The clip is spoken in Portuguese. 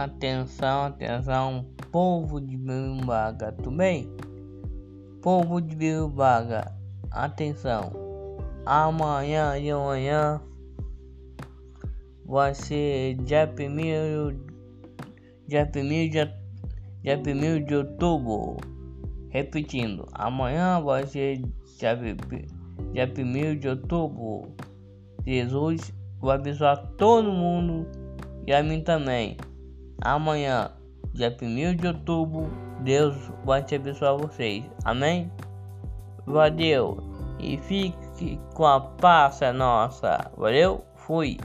Atenção, atenção, povo de Birumbaga, tudo bem? Povo de Birumbaga, atenção. Amanhã de manhã vai ser dia primeiro, dia primeiro, dia, dia primeiro de outubro. Repetindo, amanhã vai ser dia, dia primeiro de outubro. Jesus vai abençoar todo mundo e a mim também. Amanhã, dia 1 de outubro, Deus vai te abençoar vocês. Amém? Valeu! E fique com a paz nossa. Valeu? Fui!